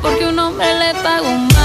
porque un hombre le paga un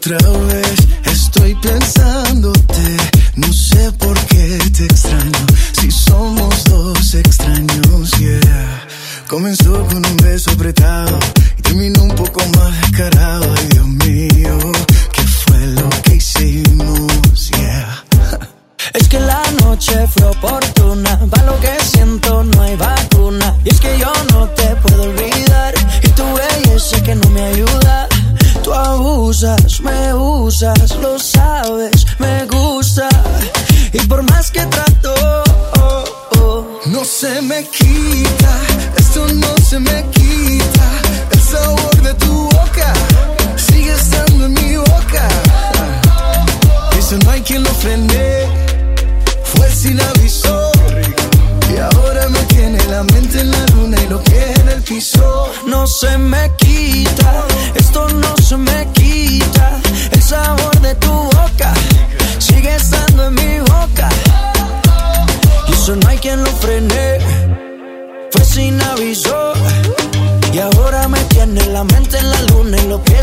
otra vez. Estoy pensándote, no sé por qué te extraño. Si somos dos extraños, yeah. Comenzó con un beso apretado y terminó un poco más descarado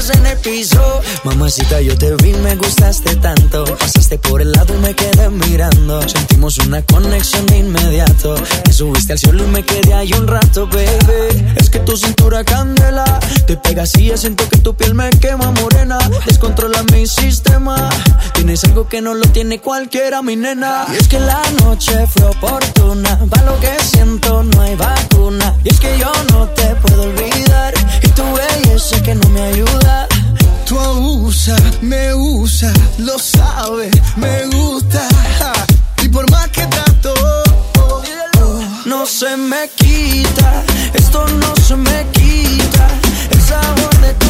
en el piso. Mamacita, yo te vi, me gustaste tanto. Pasaste por el lado y me quedé mirando. Sentimos una conexión de inmediato. Te subiste al cielo y me quedé ahí un rato, baby. Es que tu cintura candela. Te pegas y siento que tu piel me quema morena. Descontrola mi sistema. Tienes algo que no lo tiene cualquiera, mi nena. Y es que la noche fue oportuna. Va lo que siento, no hay vacuna. Y es que yo no te puedo olvidar tu belleza que no me ayuda. Tú abusa, me usa, lo sabe, me gusta. Y por más que trato, no se me quita, esto no se me quita. El sabor de tu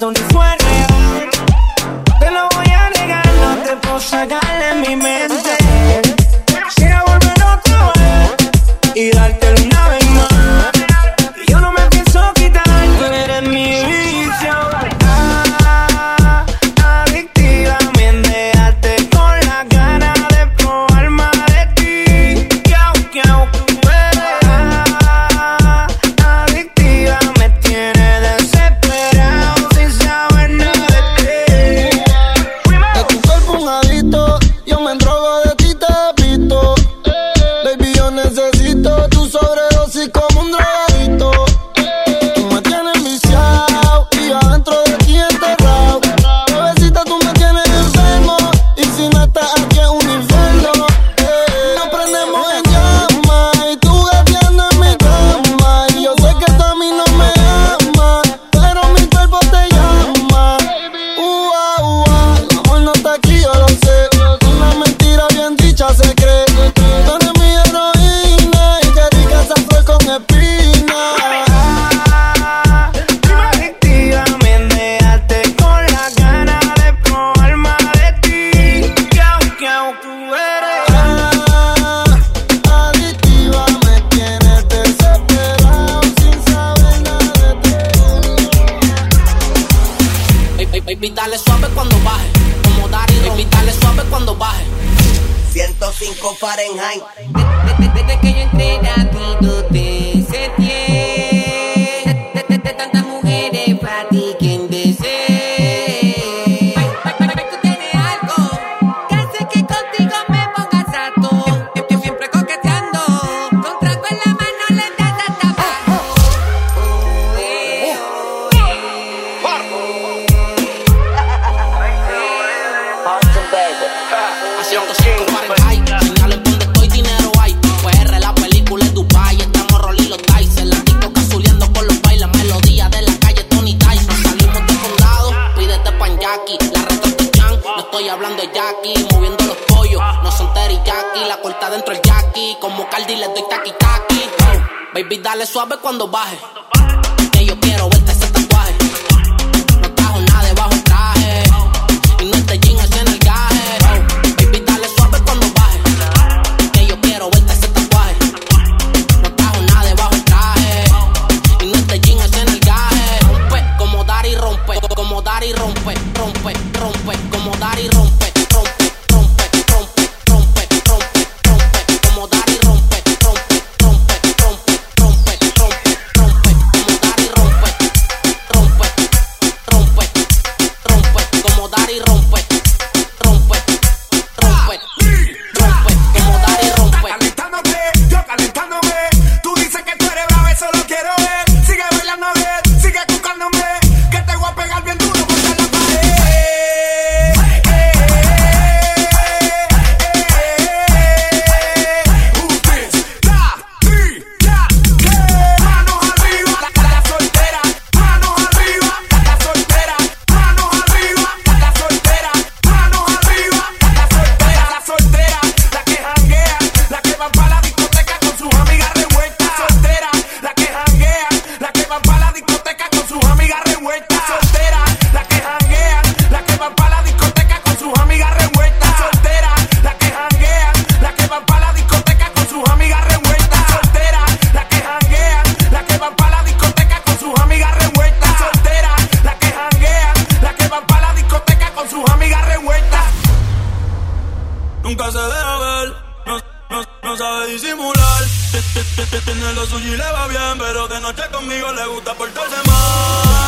reggaetón y. Te lo voy a negar, no te puedo sacar de mi mente. vomitarle suave cuando baje. 105 Fahrenheit. Desde, que yo entré aquí, tú te sentí. Tantas mujeres para ti, ¿quién adentro el jackie. Como Cardi le doy taqui taqui. Baby, dale suave cuando baje. Que yo quiero verte disimular. Tiene lo suyo y le va bien, pero de noche conmigo le gusta portarse mal.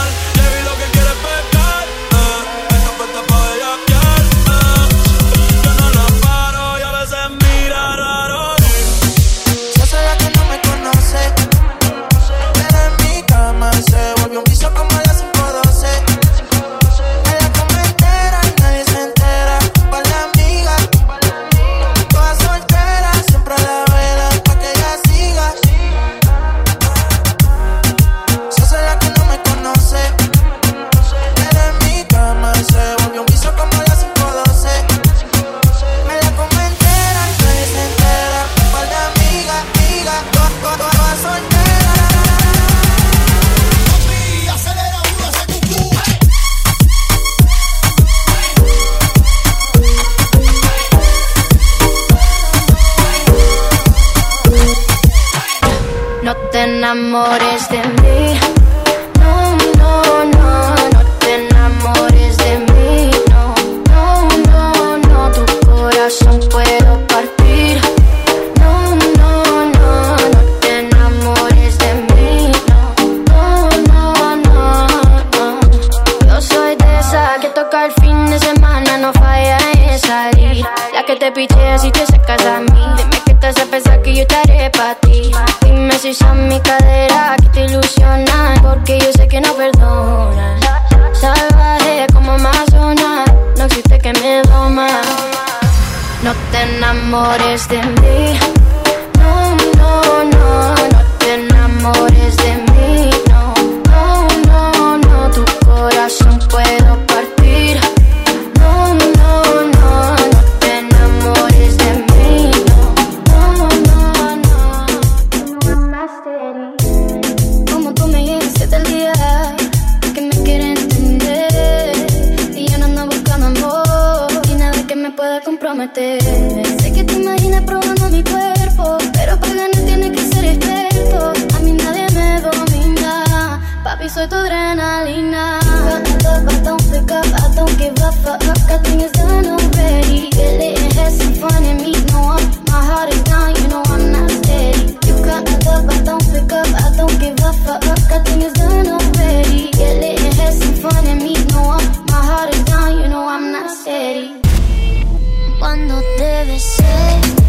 loca el fin de semana, no falla en salir. La que te pichea si te sacas a mí. Dime que estás a pensar que yo estaré para ti. Dime si son mi cadera que te ilusionan, porque yo sé que no perdonas. Salvaje como Amazonas, no existe que me doma. No te enamores de mí. No, no, no, no te enamores de mí. No, no, no, no, tu corazón puedo. comprometerme. Sé que te imaginas probando mi cuerpo, pero para ganar tienes que ser experto. A mí nadie me domina, papi, soy tu adrenalina. Fuck up, I don't pick up, I don't give up, fuck up, got things done already. Get lit and have some fun and meet no one. My heart is down, you know I'm not steady. You got my love, I don't pick up, I don't give up, fuck up, got things done already. Get lit and have some fun and meet no one. My heart is down, you know I'm not steady cuando te besé.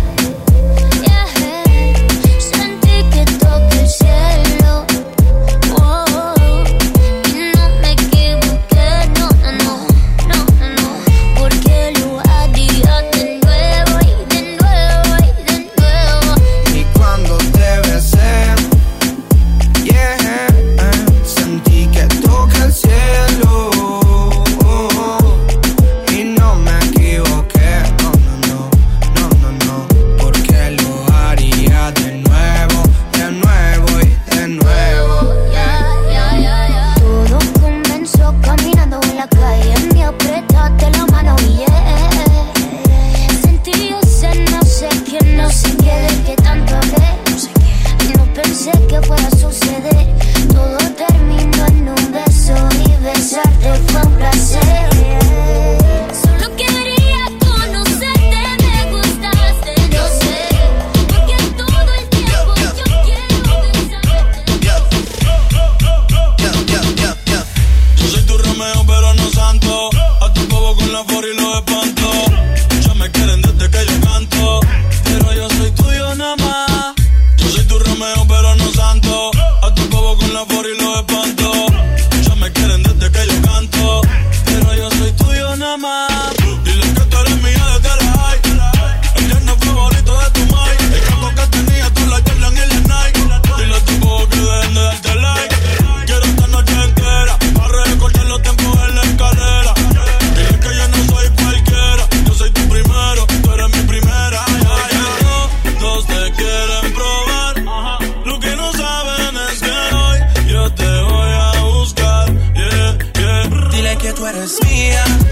tú eres mía.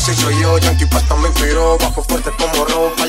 se soy yo, Yankee Pasta me inspiró, bajo fuerte como rock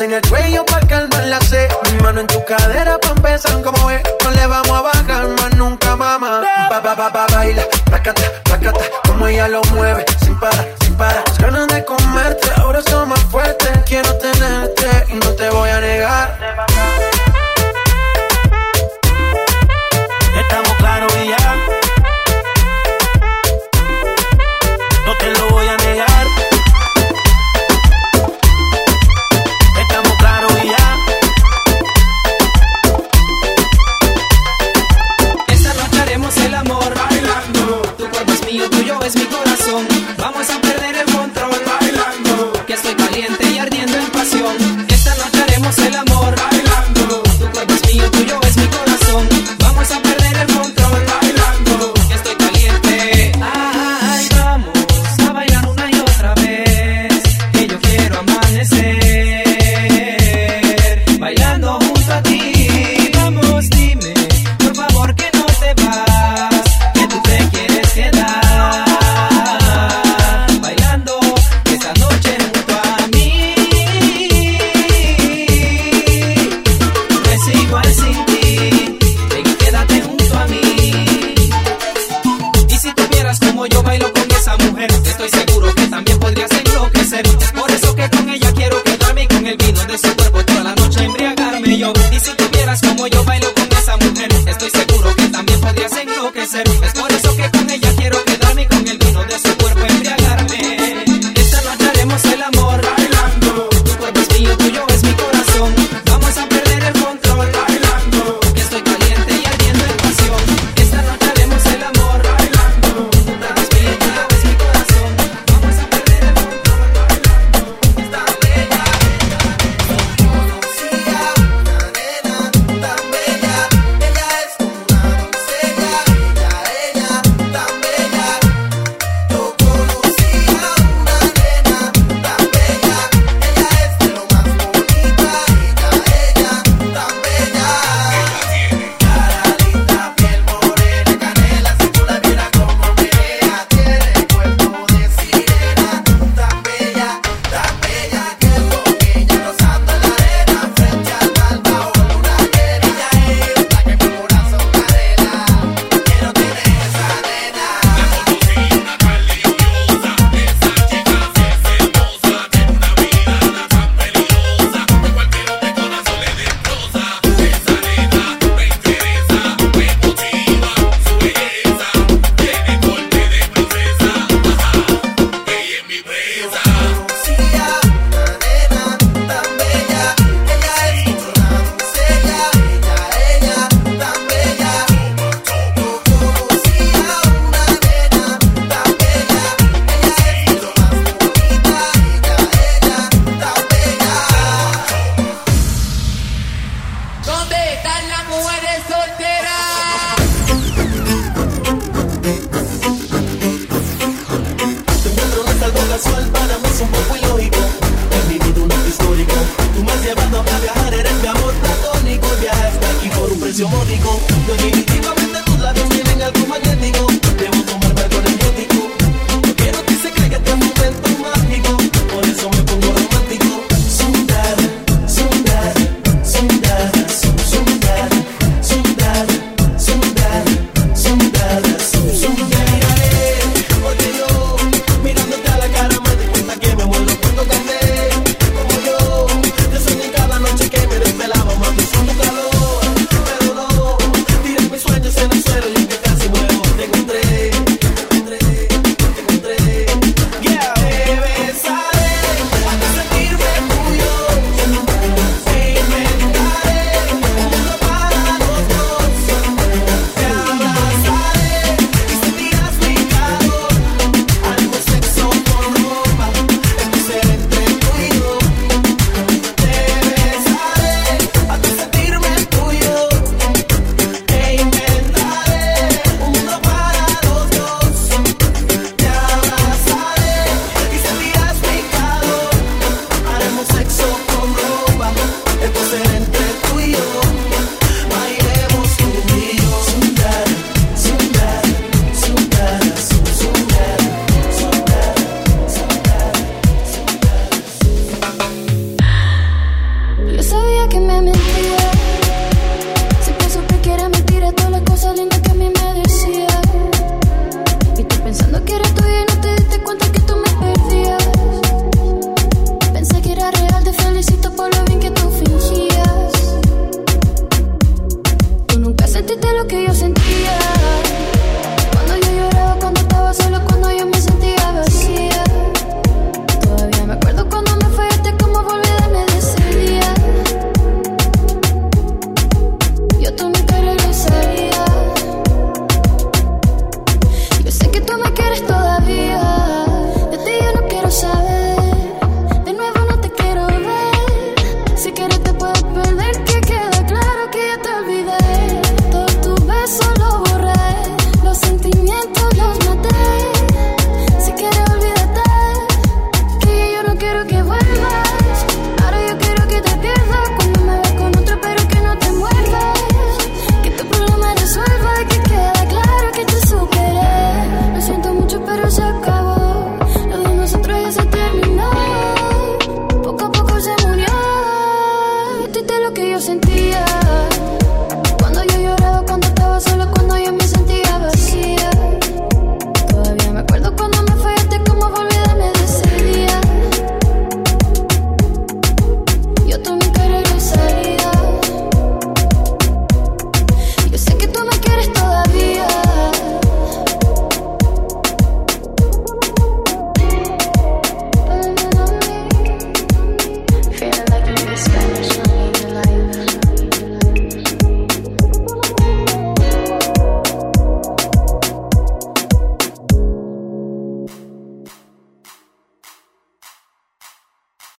En el cuello pa' calmar la sed. Mi mano en tu cadera pa' empezar como es. No le vamos a bajar más nunca, mamá. Ba, ba, ba, ba, baila, placata, placata. Como ella lo mueve, sin parar, sin para. Las ganas de comerte ahora son más fuertes. Quiero tenerte y no te voy a negar.